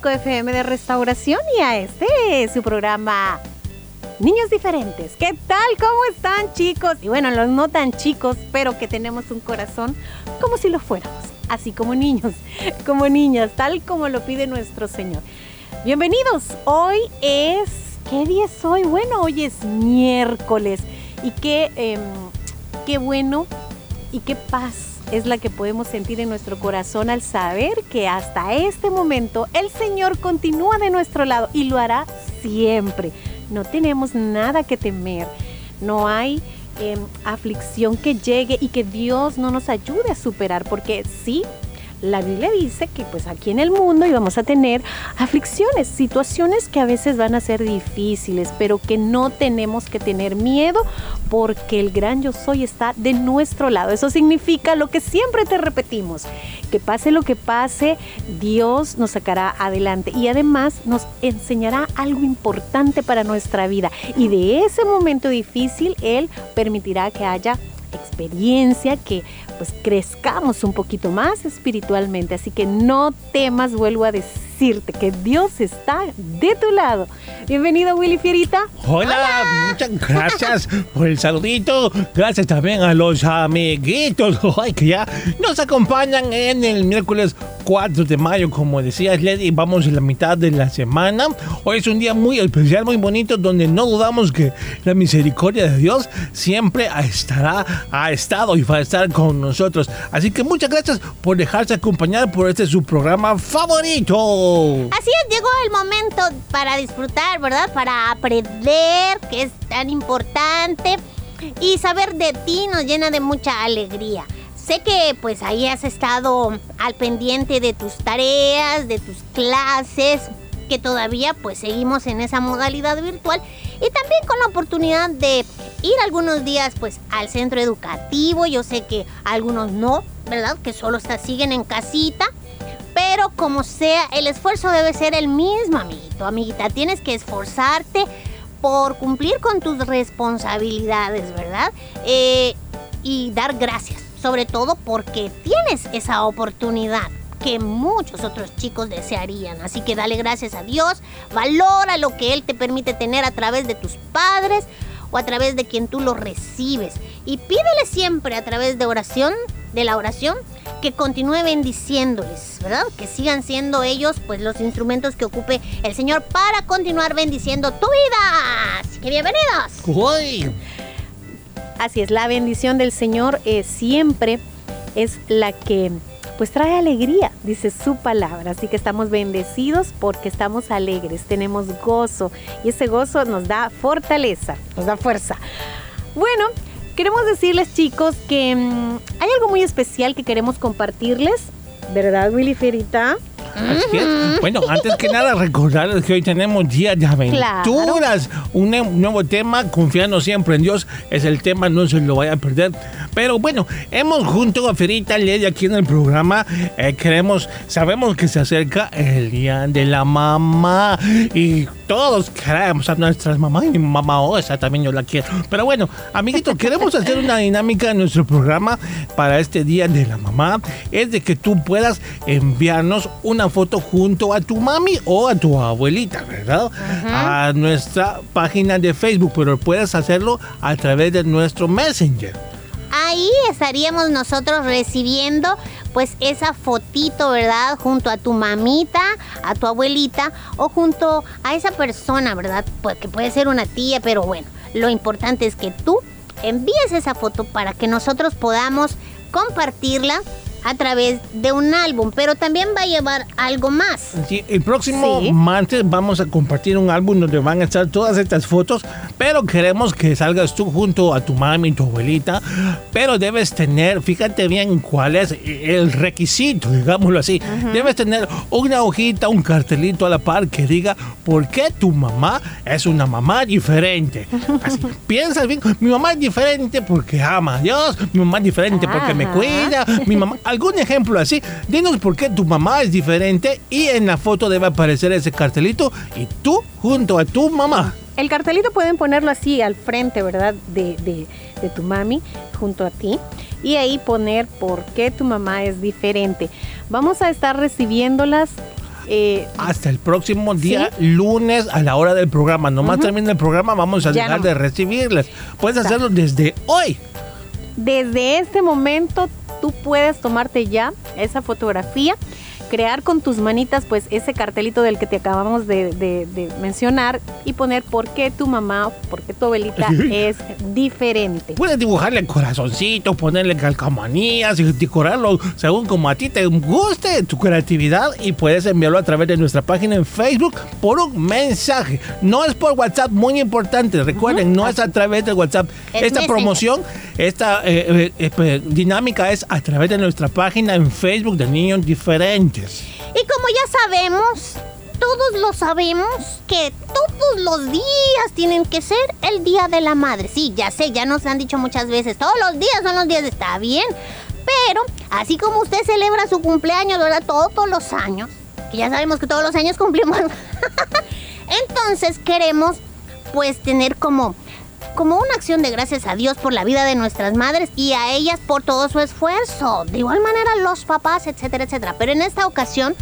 100.5 FM de Restauración y a este su programa Niños Diferentes. ¿Qué tal? ¿Cómo están chicos? Y bueno, los no tan chicos, pero que tenemos un corazón como si lo fuéramos, así como niños, como niñas, tal como lo pide nuestro Señor. Bienvenidos, hoy es, ¿qué día es hoy? Bueno, hoy es miércoles y qué, em, qué bueno y qué paz es la que podemos sentir en nuestro corazón al saber que hasta este momento el Señor continúa de nuestro lado y lo hará siempre. No tenemos nada que temer, no hay em, aflicción que llegue y que Dios no nos ayude a superar, porque sí. La Biblia dice que pues aquí en el mundo íbamos a tener aflicciones, situaciones que a veces van a ser difíciles, pero que no tenemos que tener miedo porque el gran yo soy está de nuestro lado. Eso significa lo que siempre te repetimos, que pase lo que pase, Dios nos sacará adelante y además nos enseñará algo importante para nuestra vida. Y de ese momento difícil, Él permitirá que haya experiencia, que pues crezcamos un poquito más espiritualmente. Así que no temas, vuelvo a decirte que Dios está de tu lado. Bienvenido Willy Fierita. Hola, muchas gracias por el saludito. Gracias también a los amiguitos que ya nos acompañan en el miércoles 4 de mayo. Como decías, Lady, vamos en la mitad de la semana. Hoy es un día muy especial, muy bonito, donde no dudamos que la misericordia de Dios siempre estará, ha estado y va a estar con nosotros. Así que muchas gracias por dejarse acompañar por este su programa favorito. Así llegó el momento para disfrutar, ¿verdad? Para aprender, que es tan importante. Y saber de ti nos llena de mucha alegría. Sé que pues ahí has estado al pendiente de tus tareas, de tus clases, que todavía pues seguimos en esa modalidad virtual y también con la oportunidad de ir algunos días pues al centro educativo. Yo sé que algunos no, ¿verdad? Que solo está- siguen en casita. Pero como sea, el esfuerzo debe ser el mismo, amiguito, amiguita. Tienes que esforzarte por cumplir con tus responsabilidades, ¿verdad? Eh, y dar gracias, sobre todo porque tienes esa oportunidad que muchos otros chicos desearían. Así que dale gracias a Dios, valora lo que Él te permite tener a través de tus padres o a través de quien tú lo recibes. Y pídele siempre a través de oración, de la oración, que continúe bendiciéndoles, ¿verdad? Que sigan siendo ellos pues los instrumentos que ocupe el Señor para continuar bendiciendo tu vida. Así que bienvenidos. Uy, Así es, la bendición del Señor eh, siempre es la que pues trae alegría, dice su palabra. Así que estamos bendecidos porque estamos alegres, tenemos gozo y ese gozo nos da fortaleza, nos da fuerza. Bueno, queremos decirles chicos que mm, hay algo muy especial que queremos compartirles, ¿verdad Willy Ferita? Así es. Bueno, antes que nada, recordarles que hoy tenemos días de aventuras. Un, ne- un nuevo tema, confiando siempre en Dios, es el tema, no se lo vaya a perder. Pero bueno, hemos junto a Ferita Lady aquí en el programa, eh, queremos, sabemos que se acerca el día de la mamá y todos queremos a nuestras mamás y mi mamá Osa también yo la quiero. Pero bueno, amiguitos, queremos hacer una dinámica en nuestro programa para este día de la mamá. Es de que tú puedas enviarnos una foto junto a tu mami o a tu abuelita, ¿verdad? A nuestra página de Facebook, pero puedes hacerlo a través de nuestro Messenger. Ahí estaríamos nosotros recibiendo pues esa fotito, ¿verdad? Junto a tu mamita, a tu abuelita o junto a esa persona, ¿verdad? Pues que puede ser una tía, pero bueno, lo importante es que tú envíes esa foto para que nosotros podamos compartirla a través de un álbum, pero también va a llevar algo más. Sí, el próximo Sí. martes vamos a compartir un álbum donde van a estar todas estas fotos, pero queremos que salgas tú junto a tu mami y tu abuelita, pero debes tener, fíjate bien cuál es el requisito, digámoslo así, debes tener una hojita, un cartelito a la par que diga por qué tu mamá es una mamá diferente. Así, piensas bien, mi mamá es diferente porque ama a Dios, mi mamá es diferente porque me cuida, mi mamá, algún ejemplo así. Dinos por qué tu mamá es diferente y en la foto debe aparecer ese cartelito y tú junto a tu mamá. El cartelito pueden ponerlo así al frente, ¿verdad? De, de- de tu mami junto a ti. Y ahí poner por qué tu mamá es diferente. Vamos a estar recibiéndolas. eh, Hasta el próximo día, lunes, a la hora del programa. Nomás termina el programa, vamos a Ya dejar no. de recibirlas. Puedes Exacto. hacerlo desde hoy. Desde este momento tú puedes tomarte ya esa fotografía, crear con tus manitas pues ese cartelito del que te acabamos de, de- de mencionar y poner por qué tu mamá, por qué tu abuelita es diferente. Puedes dibujarle corazoncitos, ponerle calcamonías y decorarlo según como a ti te guste tu creatividad y puedes enviarlo a través de nuestra página en Facebook por un mensaje. No es por WhatsApp, muy importante. Recuerden, no es a través de WhatsApp. Es esta promoción, esta eh, eh, eh, dinámica es a través de nuestra página en Facebook de Niños Diferentes. Y como ya sabemos, todos lo sabemos, que todos los días tienen que ser el Día de la Madre. Sí, ya sé, ya nos han dicho muchas veces, todos los días son los días, está bien. Pero, así como usted celebra su cumpleaños, ¿verdad? Todos los años, que ya sabemos que todos los años cumplimos. Entonces queremos, pues, tener como como una acción de gracias a Dios por la vida de nuestras madres y a ellas por todo su esfuerzo. De igual manera los papás, etcétera, etcétera. Pero en esta ocasión,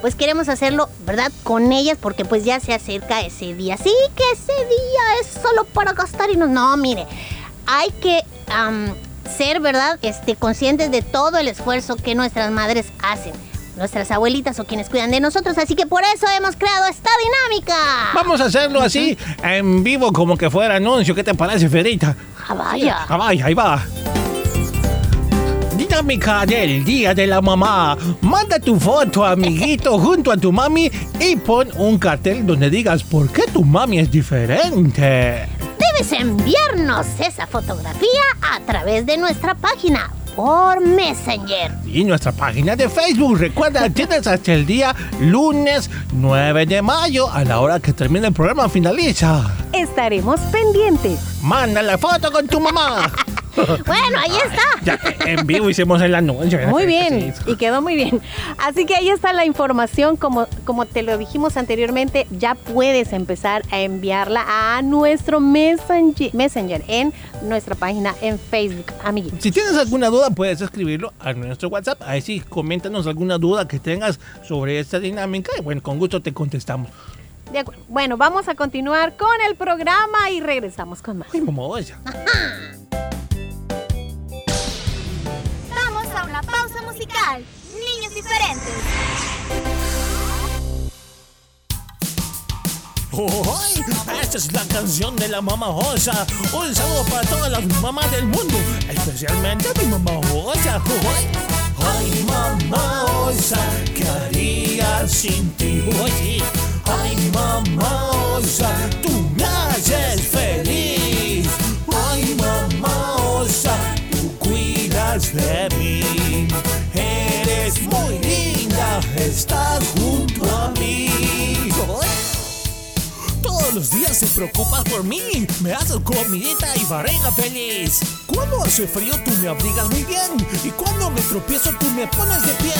pues queremos hacerlo, ¿verdad? Con ellas porque pues ya se acerca ese día. Sí, que ese día es solo para gastar y no, no, mire, hay que ser, ¿verdad? Este, conscientes de todo el esfuerzo que nuestras madres hacen. Nuestras abuelitas o quienes cuidan de nosotros, así que por eso hemos creado esta dinámica. Vamos a hacerlo así, en vivo, como que fuera anuncio. ¿Qué te parece, Ferita? Ah, vaya. Ah, vaya, ahí va. Dinámica del Día de la Mamá. Manda tu foto, amiguito, junto a tu mami y pon un cartel donde digas por qué tu mami es diferente. Debes enviarnos esa fotografía a través de nuestra página por Messenger. Y nuestra página de Facebook. Recuerda, tienes hasta el día lunes 9 de mayo, a la hora que termine el programa, finaliza. Estaremos pendientes. Manda la foto con tu mamá. Bueno, ahí está. Ya que en vivo hicimos el anuncio. Muy bien, y quedó muy bien. Así que ahí está la información, como, como te lo dijimos anteriormente, ya puedes empezar a enviarla a nuestro Messenger, Messenger en nuestra página en Facebook, amiguitos. Si tienes alguna duda, puedes escribirlo a nuestro WhatsApp. Ahí sí, coméntanos alguna duda que tengas sobre esta dinámica y bueno, con gusto te contestamos. De acuerdo. Bueno, vamos a continuar con el programa y regresamos con más. Ay, mamá, ¡Ay! Esta es la canción de la mamá Osa. Un saludo para todas las mamás del mundo, especialmente mi mamá Osa. ¡Ay! Ay, mamá osa, ¿qué haría sin ti? Oye, ay, mamá osa, tú me haces feliz. Ay, mamá osa, tú cuidas de mí. Eres muy linda, estás junto a mí. Todos los días te preocupas por mí, me haces comidita y barriga feliz. Cuando hace frío tú me abrigas muy bien. Y cuando me tropiezo tú me pones de pie.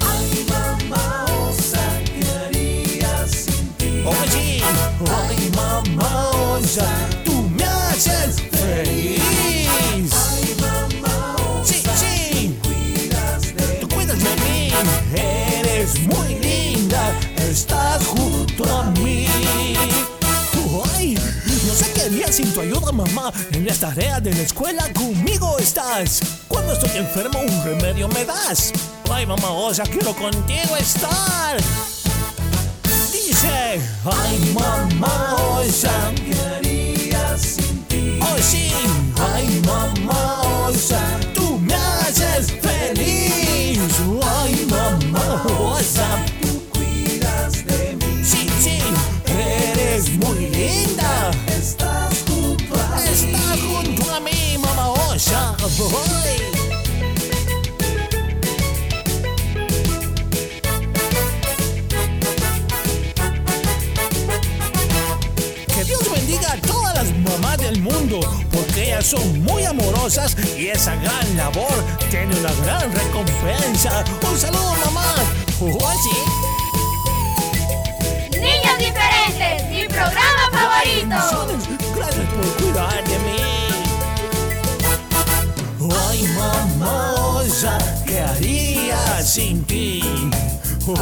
Ay mamá osa, ¿qué haría sin ti? Oye, ay mamá osa, En las tareas de la escuela conmigo estás. Cuando estoy enfermo, un remedio me das. Ay, mamá, osa, quiero contigo estar. Dice, ay, mamá, ¿qué haría sin ti? Oh, sí, ay, mamá, osa, tú me haces feliz. Ay, mamá, tú Que Dios bendiga a todas las mamás del mundo, porque ellas son muy amorosas y esa gran labor tiene una gran recompensa. Un saludo, mamá. Oh, sí. Niños diferentes, mi programa favorito. Gracias por cuidar de mí. Ay, mamá osa, ¿qué haría sin ti?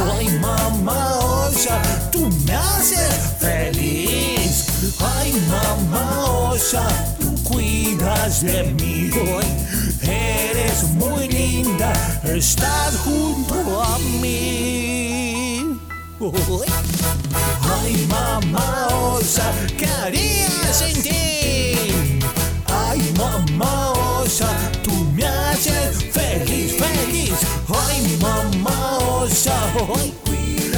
Ay, mamá osa, tú me haces feliz. Ay, mamá osa, tú cuidas de mí. Ay, eres muy linda, estás junto a mí. Ay, Ay, mamá osa, ¿qué haría sin tú me haces feliz, feliz. Ay, mamá osa, ay,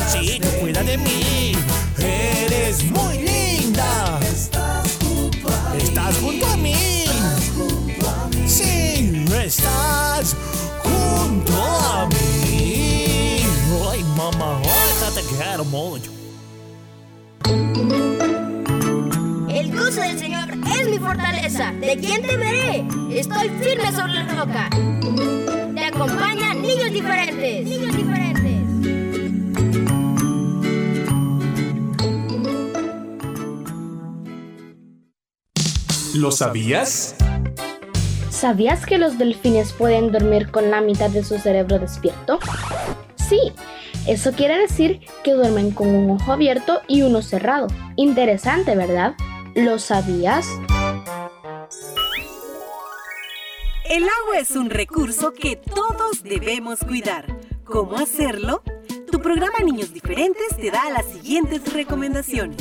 sí, tú cuida de mí. Eres muy linda. Estás junto a mí. Estás junto a mí. ¿De quién temeré? Estoy firme sobre la roca. Te acompañan niños diferentes. Niños diferentes. ¿Lo sabías? ¿Sabías que los delfines pueden dormir con la mitad de su cerebro despierto? Sí, eso quiere decir que duermen con un ojo abierto y uno cerrado. Interesante, ¿verdad? ¿Lo sabías? El agua es un recurso que todos debemos cuidar. ¿Cómo hacerlo? Tu programa Niños Diferentes te da las siguientes recomendaciones.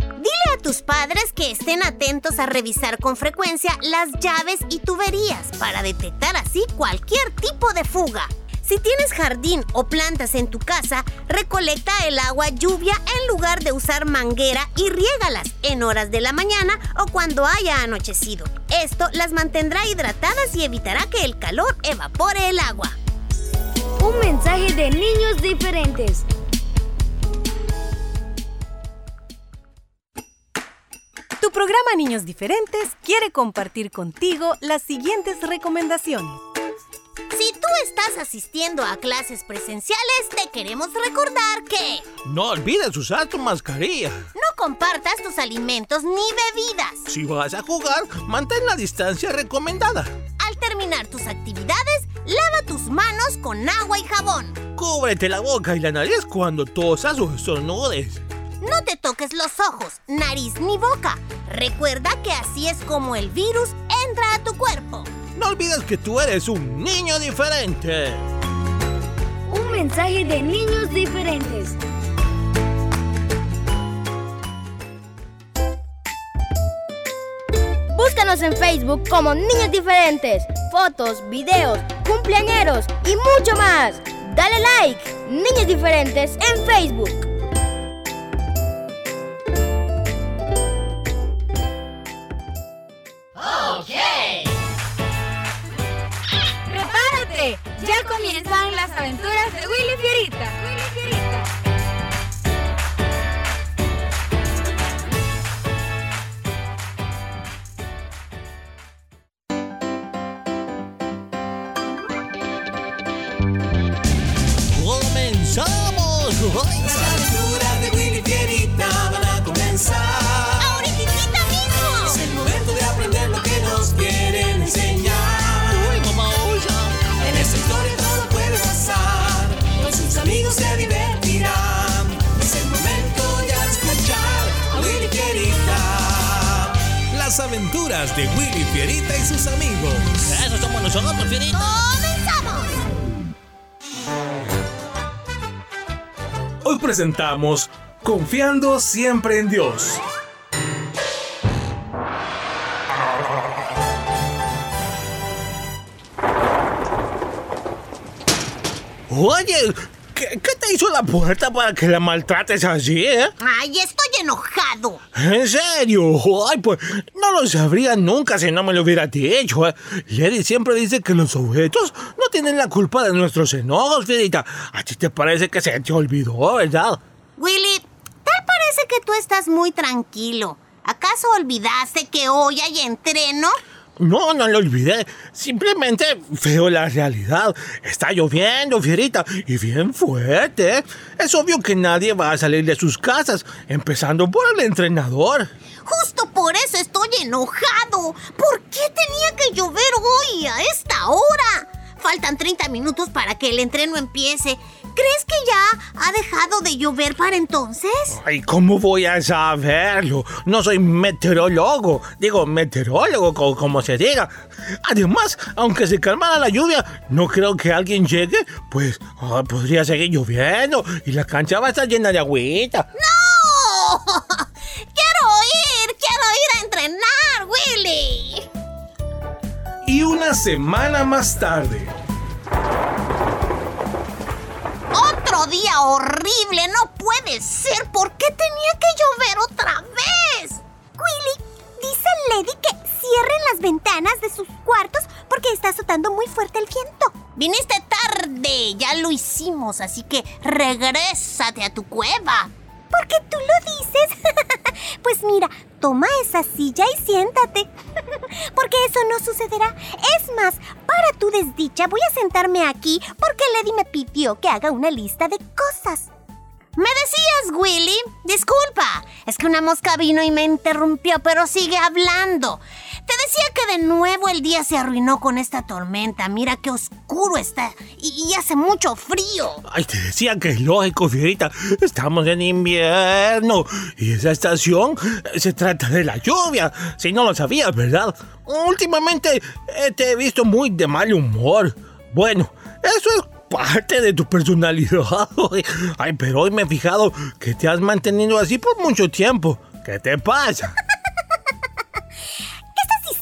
Dile a tus padres que estén atentos a revisar con frecuencia las llaves y tuberías para detectar así cualquier tipo de fuga. Si tienes jardín o plantas en tu casa, recolecta el agua lluvia en lugar de usar manguera y riégalas en horas de la mañana o cuando haya anochecido. Esto las mantendrá hidratadas y evitará que el calor evapore el agua. Un mensaje de niños diferentes. Tu programa Niños Diferentes quiere compartir contigo las siguientes recomendaciones. Si tú estás asistiendo a clases presenciales, te queremos recordar que No olvides usar tu mascarilla. no compartas tus alimentos ni bebidas. Si vas a jugar, mantén la distancia recomendada. Al terminar tus actividades, lava tus manos con agua y jabón. Cúbrete la boca y la nariz cuando tosas o estornudes. No te toques los ojos, nariz ni boca. Recuerda que así es como el virus entra a tu cuerpo. No olvides que tú eres un niño diferente. Un mensaje de niños diferentes. Búscanos en Facebook como Niños Diferentes. Fotos, videos, cumpleañeros y mucho más. Dale like, Niños Diferentes en Facebook. Aventuras de Willy aventuras de Willy Fierita y sus amigos. Eso somos nosotros, Fierita. ¡Comenzamos! Hoy presentamos Confiando siempre en Dios. Oye, ¿qué, qué te hizo la puerta para que la maltrates así, eh? ¡Ay, estoy enojado! ¿En serio? Ay, pues no lo sabría nunca si no me lo hubiera dicho. ¿eh? Lady siempre dice que los objetos no tienen la culpa de nuestros enojos, Fierita. A ti te parece que se te olvidó, ¿verdad? Willy, tal parece que tú estás muy tranquilo. ¿Acaso olvidaste que hoy hay entreno? No, no lo olvidé. Simplemente veo la realidad. Está lloviendo, Fierita, y bien fuerte. Es obvio que nadie va a salir de sus casas, empezando por el entrenador. Justo por eso estoy enojado. ¿Por qué tenía que llover hoy a esta hora? Faltan 30 minutos para que el entreno empiece. ¿Crees que ya ha dejado de llover para entonces? Ay, ¿cómo voy a saberlo? No soy meteorólogo. Digo, meteorólogo, co- como se diga. Además, aunque se calmara la lluvia, no creo que alguien llegue, pues ah, podría seguir lloviendo y la cancha va a estar llena de agüita. ¡No! ¡Quiero ir! ¡Quiero ir a entrenar, Willy! Y una semana más tarde. ¡Otro día horrible! ¡No puede ser! ¿Por qué tenía que llover otra vez? Willy, dice Lady que cierren las ventanas de sus cuartos porque está azotando muy fuerte el viento. Viniste tarde, ya lo hicimos, así que regrésate a tu cueva. ¿Por qué tú lo dices? pues mira, toma esa silla y siéntate. porque eso no sucederá. Es más, para tu desdicha voy a sentarme aquí porque Lady me pidió que haga una lista de cosas. ¿Me decías, Willy? Disculpa, es que una mosca vino y me interrumpió, pero sigue hablando. Te decía que de nuevo el día se arruinó con esta tormenta. Mira qué oscuro está y, hace mucho frío. Ay, te decía que es lógico, Fierita. Estamos en invierno y esa estación eh, se trata de la lluvia. Si no lo sabías, ¿verdad? Últimamente eh, te he visto muy de mal humor. Bueno, eso es parte de tu personalidad. Ay, pero hoy me he fijado que te has mantenido así por mucho tiempo. ¿Qué te pasa?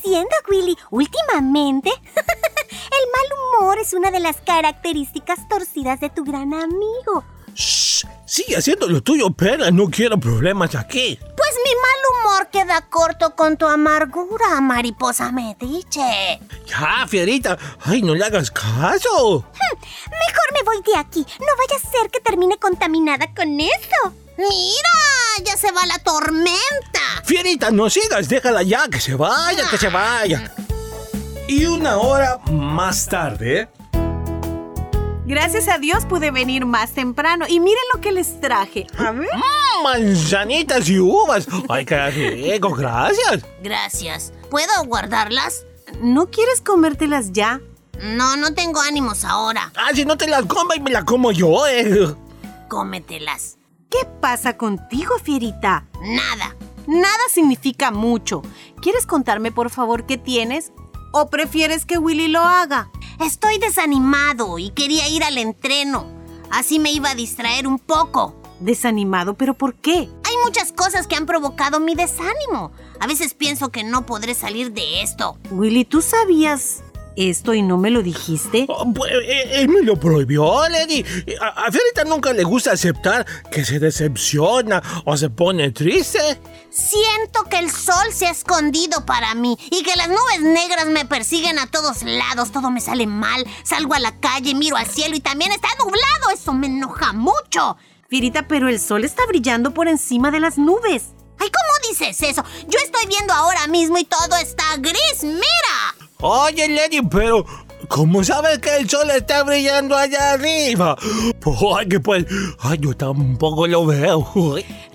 ¿Qué estás diciendo, Willy? Últimamente, el mal humor es una de las características torcidas de tu gran amigo. Shh, sigue haciendo lo tuyo, Pera. No quiero problemas aquí. Pues mi mal humor queda corto con tu amargura, mariposa mediche. Ya, Fierita. Ay, no le hagas caso. Mejor me voy de aquí. No vaya a ser que termine contaminada con eso. Mira, ya se va la tormenta. Fierita, no sigas, déjala ya, que se vaya, que se vaya. Y una hora más tarde. Gracias a Dios pude venir más temprano y miren lo que les traje. A ver. Mm, manzanitas y uvas. Ay, qué rico, gracias. Gracias. ¿Puedo guardarlas? ¿No quieres comértelas ya? No, no tengo ánimos ahora. Ah, si no te las comas y me la como yo, eh. Cómetelas. ¿Qué pasa contigo, Fierita? Nada. Nada significa mucho. ¿Quieres contarme, por favor, qué tienes? ¿O prefieres que Willy lo haga? Estoy desanimado y quería ir al entreno. Así me iba a distraer un poco. Desanimado, pero ¿por qué? Hay muchas cosas que han provocado mi desánimo. A veces pienso que no podré salir de esto. Willy, ¿tú sabías esto y no me lo dijiste? Oh, pues, eh, él me lo prohibió, Lady. A, a Fiorita nunca le gusta aceptar que se decepciona o se pone triste. Siento que el sol se ha escondido para mí y que las nubes negras me persiguen a todos lados. Todo me sale mal. Salgo a la calle, miro al cielo y también está nublado. Eso me enoja mucho. Firita, pero el sol está brillando por encima de las nubes. Ay, ¿cómo dices eso? Yo estoy viendo ahora mismo y todo está gris. ¡Mira! Oye, Lady, pero ¿cómo sabes que el sol está brillando allá arriba? Ay, que pues, ay, yo tampoco lo veo.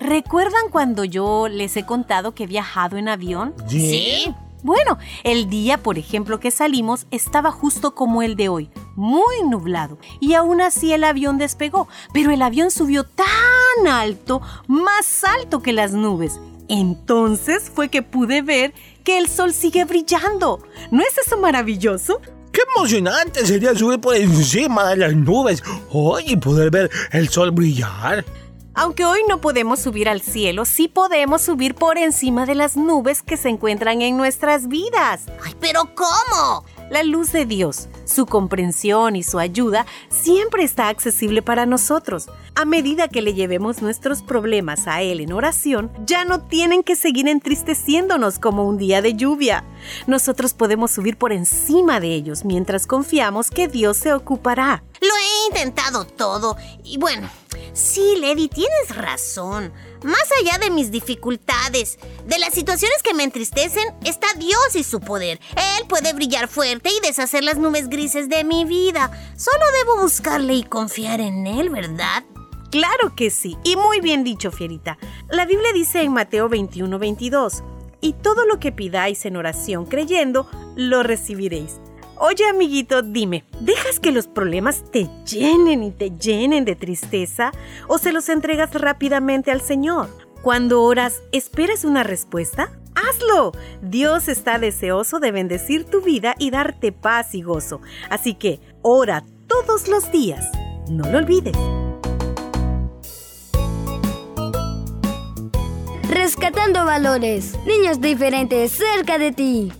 ¿Recuerdan cuando yo les he contado que he viajado en avión? Sí. Bueno, el día, por ejemplo, que salimos estaba justo como el de hoy, muy nublado, y aún así el avión despegó, pero el avión subió tan alto, más alto que las nubes. Entonces fue que pude ver que el sol sigue brillando. ¿No es eso maravilloso? Qué emocionante sería subir por encima de las nubes hoy y poder ver el sol brillar. Aunque hoy no podemos subir al cielo, sí podemos subir por encima de las nubes que se encuentran en nuestras vidas. Ay, pero ¿cómo? La luz de Dios, su comprensión y su ayuda siempre está accesible para nosotros. A medida que le llevemos nuestros problemas a Él en oración, ya no tienen que seguir entristeciéndonos como un día de lluvia. Nosotros podemos subir por encima de ellos mientras confiamos que Dios se ocupará. Lo he intentado todo y bueno, sí, Lady, tienes razón. Más allá de mis dificultades, de las situaciones que me entristecen, está Dios y su poder. Él puede brillar fuerte y deshacer las nubes grises de mi vida. Solo debo buscarle y confiar en Él, ¿verdad? Claro que sí, y muy bien dicho, Fierita. La Biblia dice en Mateo 21, 22, y todo lo que pidáis en oración creyendo, lo recibiréis. Oye, amiguito, dime, ¿dejas que los problemas te llenen y te llenen de tristeza o se los entregas rápidamente al Señor? Cuando oras, ¿esperas una respuesta? ¡Hazlo! Dios está deseoso de bendecir tu vida y darte paz y gozo. Así que ora todos los días. No lo olvides. Rescatando valores. Niños diferentes cerca de ti.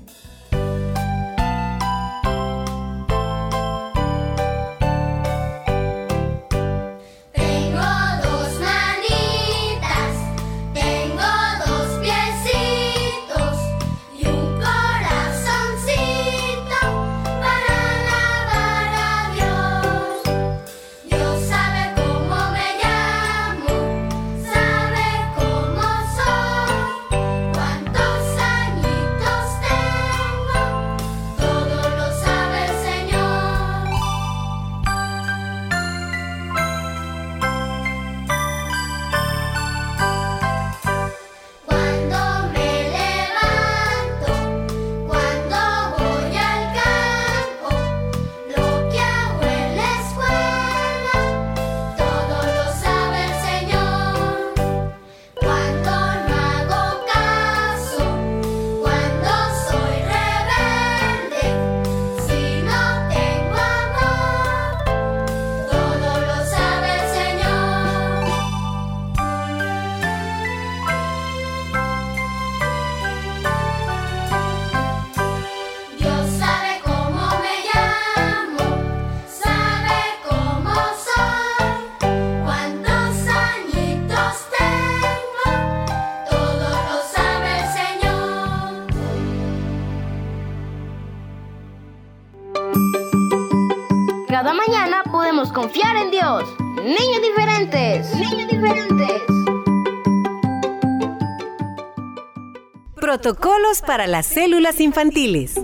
Para las células infantiles. La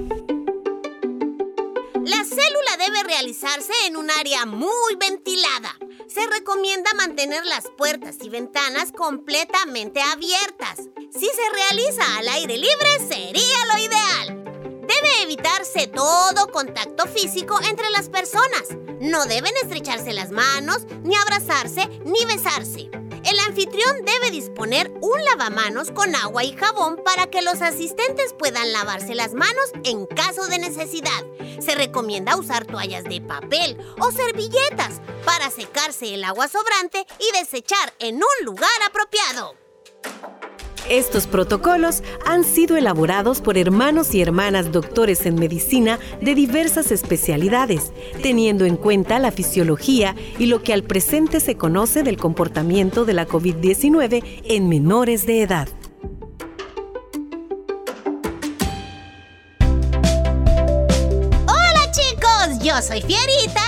célula debe realizarse en un área muy ventilada. Se recomienda mantener las puertas y ventanas completamente abiertas. Si se realiza al aire libre, sería lo ideal. Debe evitarse todo contacto físico entre las personas. No deben estrecharse las manos, ni abrazarse, ni besarse. El anfitrión debe disponer un lavamanos con agua y jabón para que los asistentes puedan lavarse las manos en caso de necesidad. Se recomienda usar toallas de papel o servilletas para secarse el agua sobrante y desechar en un lugar apropiado. Estos protocolos han sido elaborados por hermanos y hermanas doctores en medicina de diversas especialidades, teniendo en cuenta la fisiología y lo que al presente se conoce del comportamiento de la COVID-19 en menores de edad. Hola chicos, yo soy Fierita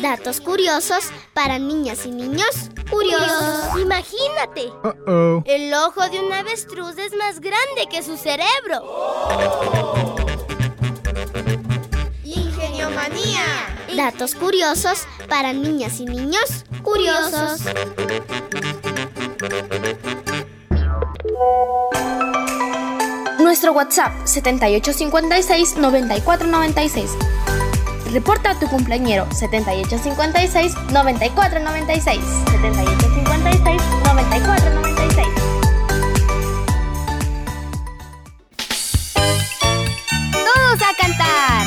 Datos curiosos para niñas y niños curiosos. Imagínate. El ojo de un avestruz es más grande que su cerebro. Ingeniomanía. Datos curiosos para niñas y niños curiosos. Nuestro WhatsApp 7856-9496. Reporta a tu cumpleañero 7856-9496. 7856-9496. Todos a cantar.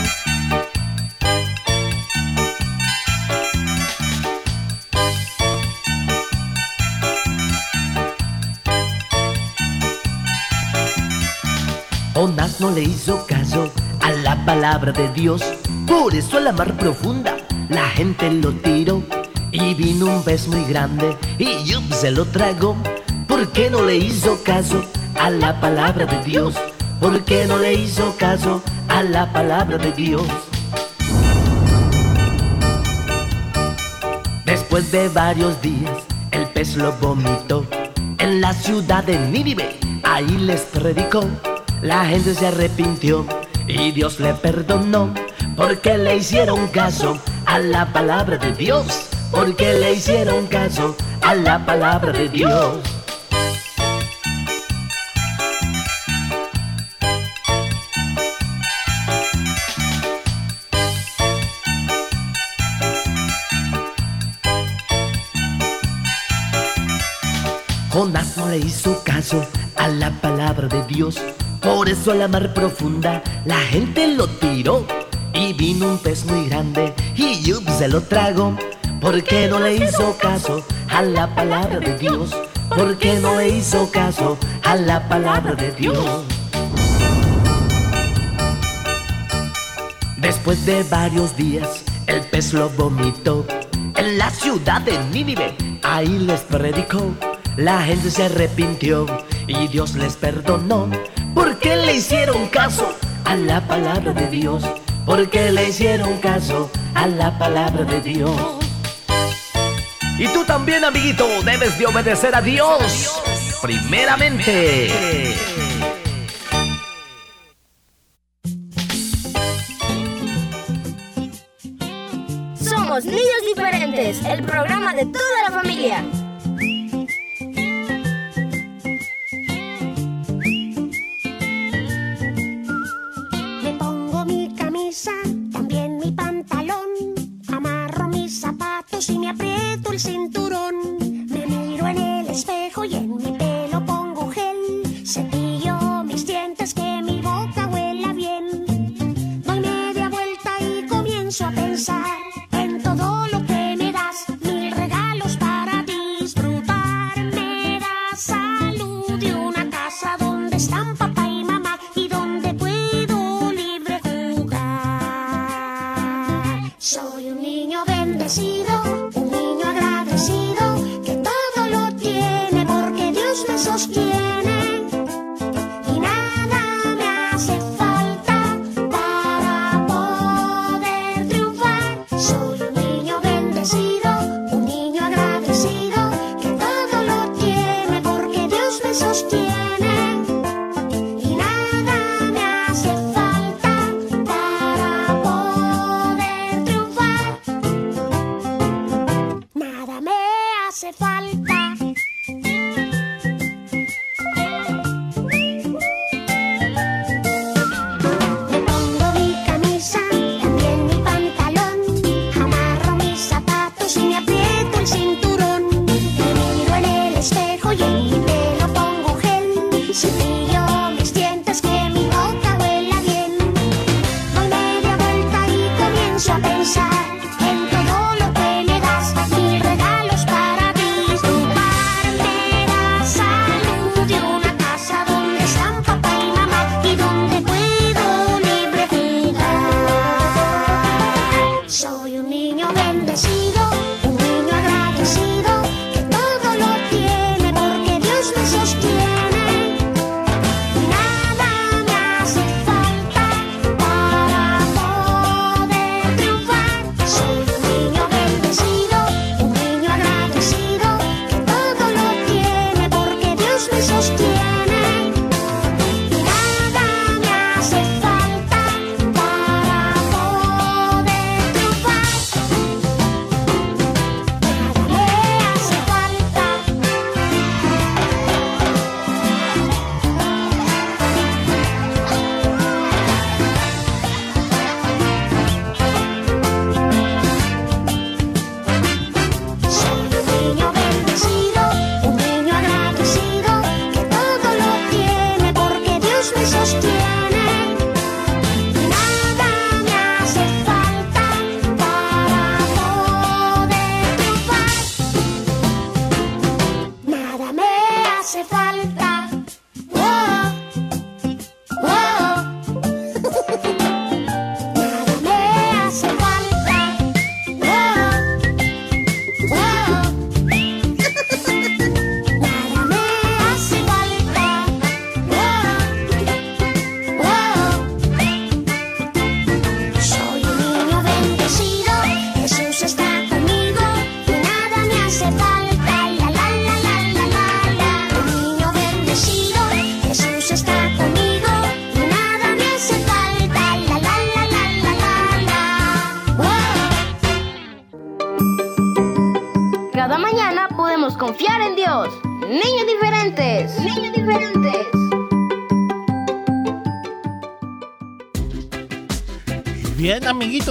Jonás no le hizo caso a la palabra de Dios, por eso a la mar profunda la gente lo tiró. Y vino un pez muy grande y yup, se lo tragó. ¿Por qué no le hizo caso a la palabra de Dios? ¿Por qué no le hizo caso a la palabra de Dios? Después de varios días, el pez lo vomitó en la ciudad de Nínive. Ahí les predicó, la gente se arrepintió y Dios le perdonó porque le hicieron caso a la palabra de Dios. Porque le hicieron caso a la palabra de Dios. Jonás no le hizo caso a la palabra de Dios. Por eso a la mar profunda la gente lo tiró. Vino un pez muy grande y yup, se lo tragó. ¿Por qué no le hizo caso a la palabra de Dios? ¿Por qué no le hizo caso a la palabra de Dios? Después de varios días, el pez lo vomitó en la ciudad de Nínive. Ahí les predicó, la gente se arrepintió y Dios les perdonó. Porque le hicieron caso a la palabra de Dios. Porque le hicieron caso a la palabra de Dios. Y tú también, amiguito, debes de obedecer a Dios. Primeramente. Somos Niños Diferentes, el programa de toda la familia.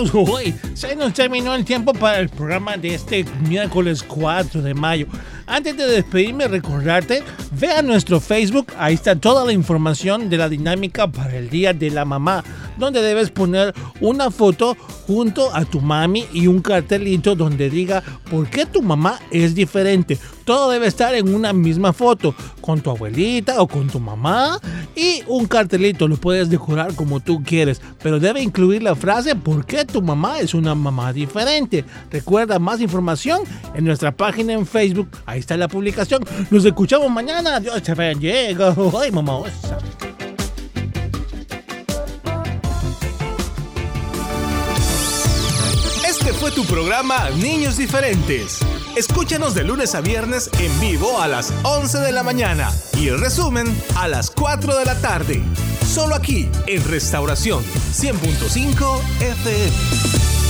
Bien, amiguitos, hoy se nos terminó el tiempo para el programa de este miércoles 4 de mayo. Antes de despedirme, recordarte, ve a nuestro Facebook, ahí está toda la información de la dinámica para el Día de la Mamá, donde debes poner una foto junto a tu mami y un cartelito donde diga por qué tu mamá es diferente. Todo debe estar en una misma foto, con tu abuelita o con tu mamá y un cartelito, lo puedes decorar como tú quieres, pero debe incluir la frase por qué tu mamá es una mamá diferente. Recuerda más información en nuestra página en Facebook, ahí está la publicación. Nos escuchamos mañana, Dios te bendiga. Ay, mamá. Este fue tu programa Niños Diferentes. Escúchanos de lunes a viernes en vivo a las 11 de la mañana y el resumen a las 4 de la tarde. Solo aquí en Restauración 100.5 FM.